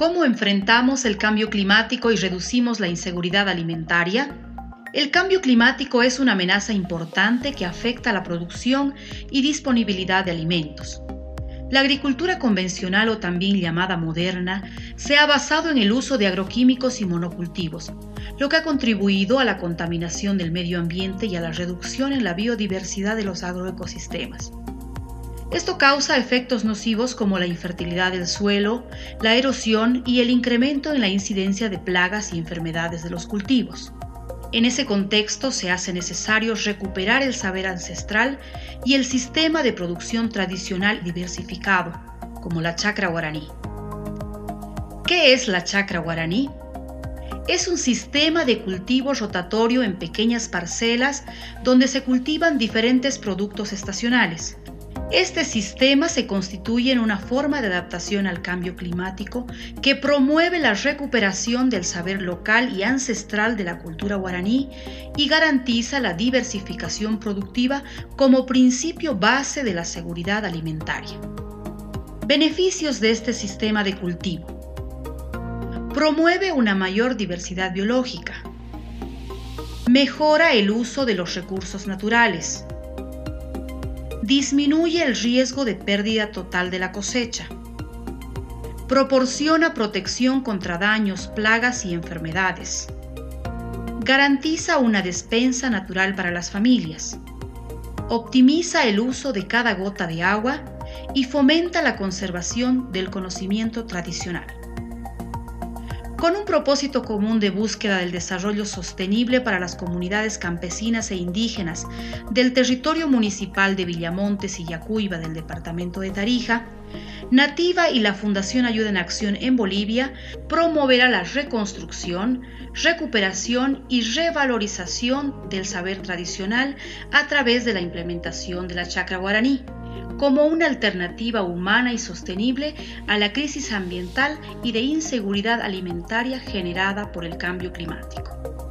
¿Cómo enfrentamos el cambio climático y reducimos la inseguridad alimentaria? El cambio climático es una amenaza importante que afecta la producción y disponibilidad de alimentos. La agricultura convencional o también llamada moderna se ha basado en el uso de agroquímicos y monocultivos, lo que ha contribuido a la contaminación del medio ambiente y a la reducción en la biodiversidad de los agroecosistemas. Esto causa efectos nocivos como la infertilidad del suelo, la erosión y el incremento en la incidencia de plagas y enfermedades de los cultivos. En ese contexto se hace necesario recuperar el saber ancestral y el sistema de producción tradicional diversificado, como la chacra guaraní. ¿Qué es la chacra guaraní? Es un sistema de cultivo rotatorio en pequeñas parcelas donde se cultivan diferentes productos estacionales. Este sistema se constituye en una forma de adaptación al cambio climático que promueve la recuperación del saber local y ancestral de la cultura guaraní y garantiza la diversificación productiva como principio base de la seguridad alimentaria. Beneficios de este sistema de cultivo. Promueve una mayor diversidad biológica. Mejora el uso de los recursos naturales disminuye el riesgo de pérdida total de la cosecha. Proporciona protección contra daños, plagas y enfermedades. Garantiza una despensa natural para las familias. Optimiza el uso de cada gota de agua y fomenta la conservación del conocimiento tradicional con un propósito común de búsqueda del desarrollo sostenible para las comunidades campesinas e indígenas del territorio municipal de Villamontes y Yacuiba del departamento de Tarija, Nativa y la Fundación Ayuda en Acción en Bolivia promoverá la reconstrucción, recuperación y revalorización del saber tradicional a través de la implementación de la chacra guaraní como una alternativa humana y sostenible a la crisis ambiental y de inseguridad alimentaria generada por el cambio climático.